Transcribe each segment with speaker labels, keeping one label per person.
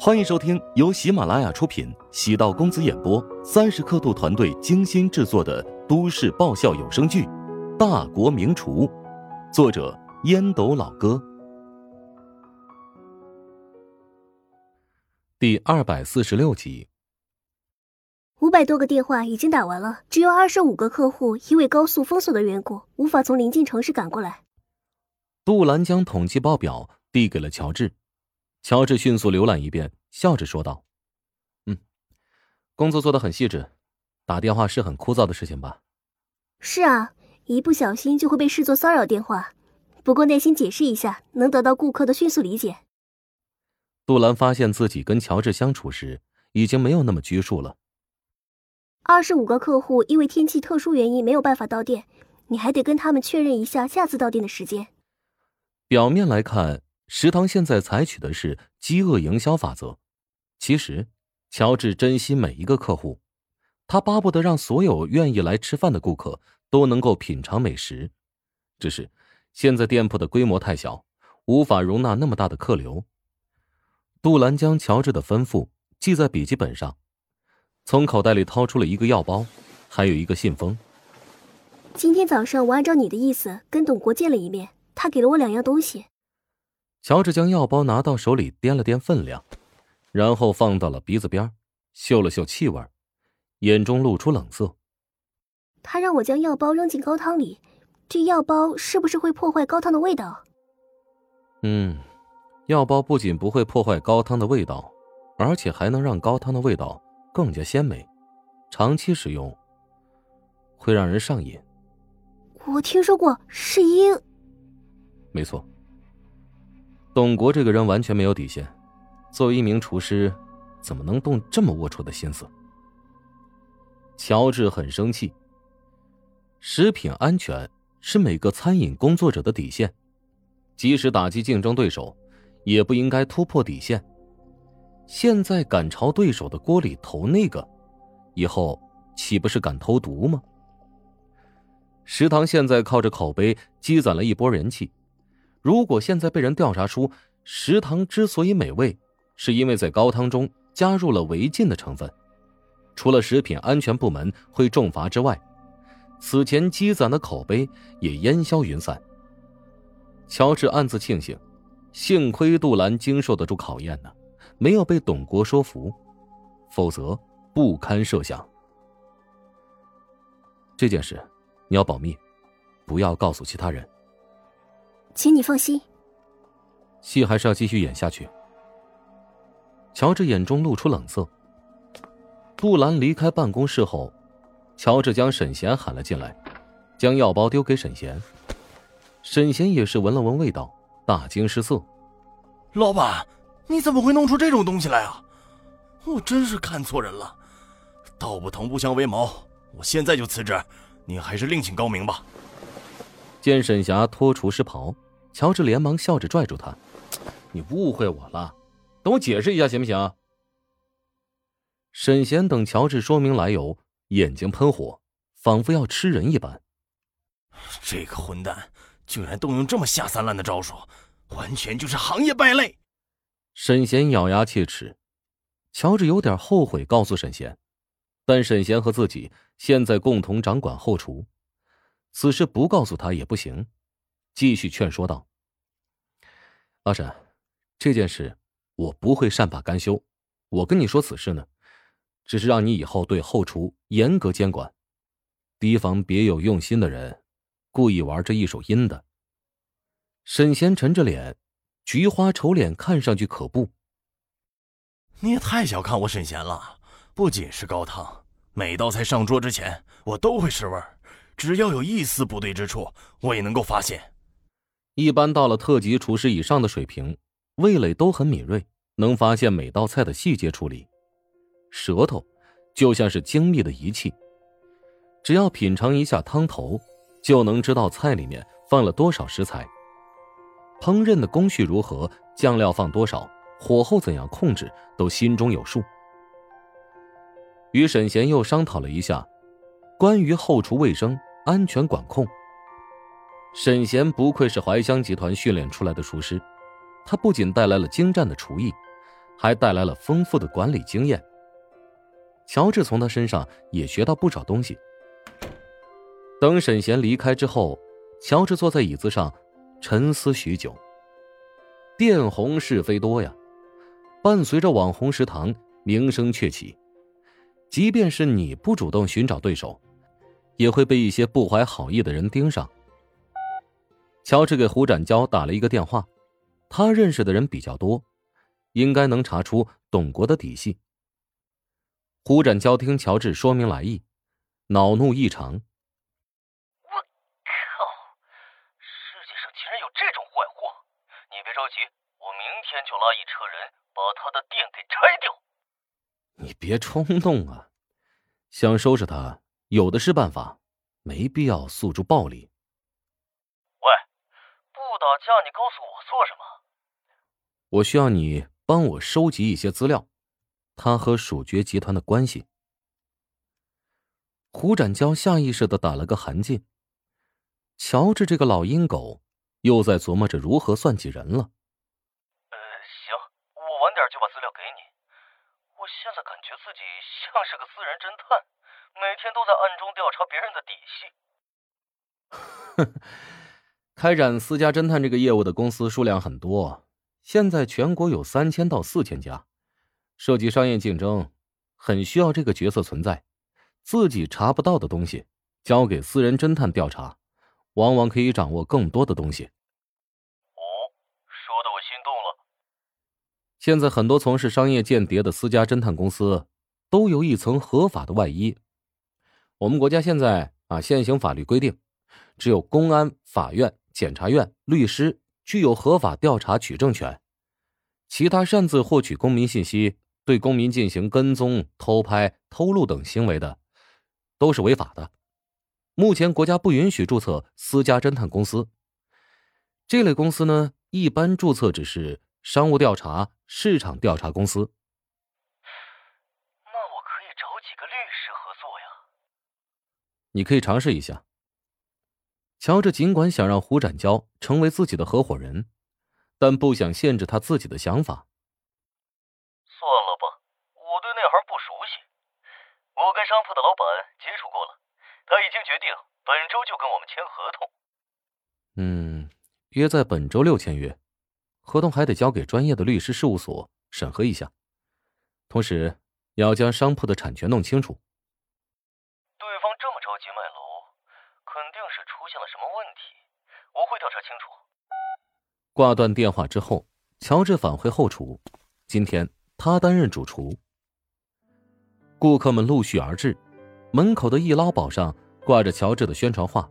Speaker 1: 欢迎收听由喜马拉雅出品、喜道公子演播、三十刻度团队精心制作的都市爆笑有声剧《大国名厨》，作者烟斗老哥，第二百四十六集。
Speaker 2: 五百多个电话已经打完了，只有二十五个客户因为高速封锁的缘故，无法从临近城市赶过来。
Speaker 1: 杜兰将统计报表递给了乔治。乔治迅速浏览一遍，笑着说道：“嗯，工作做得很细致。打电话是很枯燥的事情吧？”“
Speaker 2: 是啊，一不小心就会被视作骚扰电话。不过耐心解释一下，能得到顾客的迅速理解。”
Speaker 1: 杜兰发现自己跟乔治相处时已经没有那么拘束了。
Speaker 2: 二十五个客户因为天气特殊原因没有办法到店，你还得跟他们确认一下下次到店的时间。
Speaker 1: 表面来看。食堂现在采取的是饥饿营销法则，其实，乔治珍惜每一个客户，他巴不得让所有愿意来吃饭的顾客都能够品尝美食。只是，现在店铺的规模太小，无法容纳那么大的客流。杜兰将乔治的吩咐记在笔记本上，从口袋里掏出了一个药包，还有一个信封。
Speaker 2: 今天早上我按照你的意思跟董国见了一面，他给了我两样东西。
Speaker 1: 乔治将药包拿到手里，掂了掂分量，然后放到了鼻子边，嗅了嗅气味，眼中露出冷色。
Speaker 2: 他让我将药包扔进高汤里，这药包是不是会破坏高汤的味道？
Speaker 1: 嗯，药包不仅不会破坏高汤的味道，而且还能让高汤的味道更加鲜美。长期使用会让人上瘾。
Speaker 2: 我听说过，是因。
Speaker 1: 没错。董国这个人完全没有底线，作为一名厨师，怎么能动这么龌龊的心思？乔治很生气。食品安全是每个餐饮工作者的底线，即使打击竞争对手，也不应该突破底线。现在敢朝对手的锅里投那个，以后岂不是敢投毒吗？食堂现在靠着口碑积攒了一波人气。如果现在被人调查出食堂之所以美味，是因为在高汤中加入了违禁的成分，除了食品安全部门会重罚之外，此前积攒的口碑也烟消云散。乔治暗自庆幸，幸亏杜兰经受得住考验呢，没有被董国说服，否则不堪设想。这件事你要保密，不要告诉其他人。
Speaker 2: 请你放心，
Speaker 1: 戏还是要继续演下去。乔治眼中露出冷色。杜兰离开办公室后，乔治将沈贤喊了进来，将药包丢给沈贤。沈贤也是闻了闻味道，大惊失色：“
Speaker 3: 老板，你怎么会弄出这种东西来啊？我真是看错人了。道不同不相为谋，我现在就辞职，你还是另请高明吧。”
Speaker 1: 见沈霞脱厨师袍，乔治连忙笑着拽住他：“你误会我了，等我解释一下行不行？”沈贤等乔治说明来由，眼睛喷火，仿佛要吃人一般。
Speaker 3: 这个混蛋竟然动用这么下三滥的招数，完全就是行业败类！
Speaker 1: 沈贤咬牙切齿，乔治有点后悔告诉沈贤，但沈贤和自己现在共同掌管后厨。此事不告诉他也不行，继续劝说道：“阿婶，这件事我不会善罢甘休。我跟你说此事呢，只是让你以后对后厨严格监管，提防别有用心的人故意玩这一手阴的。”沈贤沉着脸，菊花丑脸看上去可怖。
Speaker 3: 你也太小看我沈贤了，不仅是高汤，每道菜上桌之前，我都会试味儿。只要有一丝不对之处，我也能够发现。
Speaker 1: 一般到了特级厨师以上的水平，味蕾都很敏锐，能发现每道菜的细节处理。舌头就像是精密的仪器，只要品尝一下汤头，就能知道菜里面放了多少食材，烹饪的工序如何，酱料放多少，火候怎样控制，都心中有数。与沈贤又商讨了一下。关于后厨卫生安全管控，沈贤不愧是怀香集团训练出来的厨师，他不仅带来了精湛的厨艺，还带来了丰富的管理经验。乔治从他身上也学到不少东西。等沈贤离开之后，乔治坐在椅子上，沉思许久。电红是非多呀，伴随着网红食堂名声鹊起，即便是你不主动寻找对手，也会被一些不怀好意的人盯上。乔治给胡展娇打了一个电话，他认识的人比较多，应该能查出董国的底细。胡展娇听乔治说明来意，恼怒异常：“
Speaker 4: 我靠！世界上竟然有这种坏货！你别着急，我明天就拉一车人把他的店给拆掉。”
Speaker 1: 你别冲动啊！想收拾他，有的是办法，没必要诉诸暴力。
Speaker 4: 喂，不打架，你告诉我做什么？
Speaker 1: 我需要你帮我收集一些资料。他和蜀爵集团的关系。胡展娇下意识的打了个寒噤。乔治这个老阴狗，又在琢磨着如何算计人了。
Speaker 4: 呃，行，我晚点就把资料给你。我现在感觉自己像是个私人侦探，每天都在暗中调查别人的底
Speaker 1: 细。开展私家侦探这个业务的公司数量很多，现在全国有三千到四千家。涉及商业竞争，很需要这个角色存在。自己查不到的东西，交给私人侦探调查，往往可以掌握更多的东西。
Speaker 4: 哦，说的我心动了。
Speaker 1: 现在很多从事商业间谍的私家侦探公司，都有一层合法的外衣。我们国家现在啊，现行法律规定，只有公安、法院、检察院、律师具有合法调查取证权，其他擅自获取公民信息。对公民进行跟踪、偷拍、偷录等行为的，都是违法的。目前国家不允许注册私家侦探公司。这类公司呢，一般注册只是商务调查、市场调查公司。
Speaker 4: 那我可以找几个律师合作呀？
Speaker 1: 你可以尝试一下。乔治尽管想让胡展娇成为自己的合伙人，但不想限制他自己的想法。
Speaker 4: 算了吧我对那行不熟悉。我跟商铺的老板接触过了，他已经决定本周就跟我们签合同。
Speaker 1: 嗯，约在本周六签约，合同还得交给专业的律师事务所审核一下，同时要将商铺的产权弄清楚。
Speaker 4: 这么着急卖楼，肯定是出现了什么问题，我会调查清楚。
Speaker 1: 挂断电话之后，乔治返回后厨，今天他担任主厨。顾客们陆续而至，门口的易拉宝上挂着乔治的宣传画。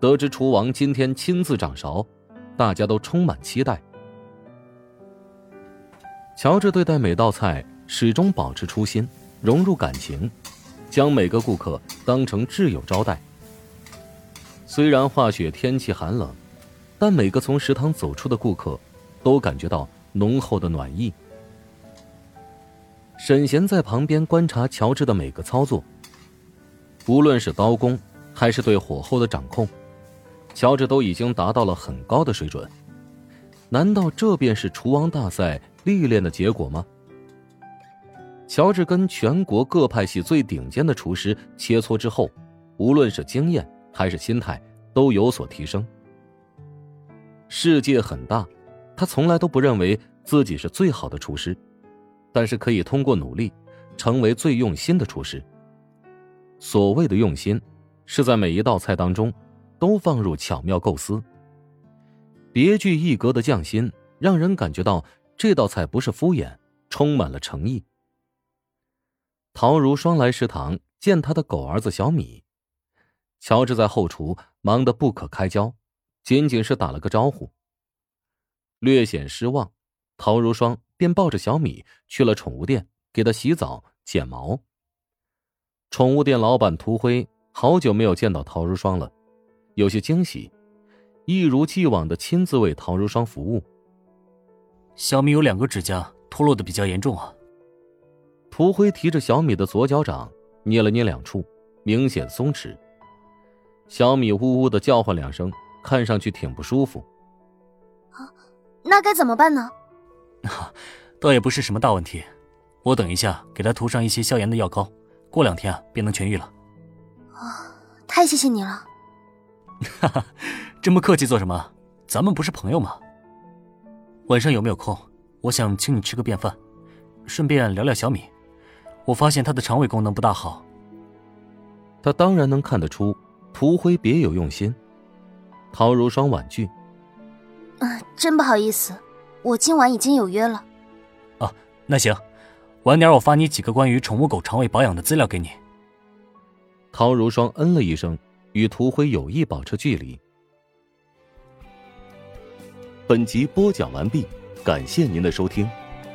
Speaker 1: 得知厨王今天亲自掌勺，大家都充满期待。乔治对待每道菜始终保持初心，融入感情，将每个顾客当成挚友招待。虽然化雪天气寒冷，但每个从食堂走出的顾客都感觉到浓厚的暖意。沈贤在旁边观察乔治的每个操作，无论是刀工还是对火候的掌控，乔治都已经达到了很高的水准。难道这便是厨王大赛历练的结果吗？乔治跟全国各派系最顶尖的厨师切磋之后，无论是经验还是心态都有所提升。世界很大，他从来都不认为自己是最好的厨师。但是可以通过努力，成为最用心的厨师。所谓的用心，是在每一道菜当中，都放入巧妙构思。别具一格的匠心，让人感觉到这道菜不是敷衍，充满了诚意。陶如霜来食堂见他的狗儿子小米，乔治在后厨忙得不可开交，仅仅是打了个招呼。略显失望，陶如霜。便抱着小米去了宠物店，给他洗澡、剪毛。宠物店老板涂辉好久没有见到陶如霜了，有些惊喜，一如既往的亲自为陶如霜服务。
Speaker 5: 小米有两个指甲脱落的比较严重啊。
Speaker 1: 涂辉提着小米的左脚掌捏了捏两处，明显松弛。小米呜呜的叫唤两声，看上去挺不舒服。
Speaker 2: 啊，
Speaker 6: 那该怎么办呢？
Speaker 5: 倒也不是什么大问题，我等一下给他涂上一些消炎的药膏，过两天啊便能痊愈了。
Speaker 6: 啊，太谢谢你了。
Speaker 5: 哈哈，这么客气做什么？咱们不是朋友吗？晚上有没有空？我想请你吃个便饭，顺便聊聊小米。我发现他的肠胃功能不大好。
Speaker 1: 他当然能看得出涂辉别有用心。陶如霜婉拒：“
Speaker 6: 嗯，真不好意思，我今晚已经有约了。”
Speaker 5: 啊，那行，晚点我发你几个关于宠物狗肠胃保养的资料给你。
Speaker 1: 陶如霜嗯了一声，与涂辉有意保持距离。本集播讲完毕，感谢您的收听。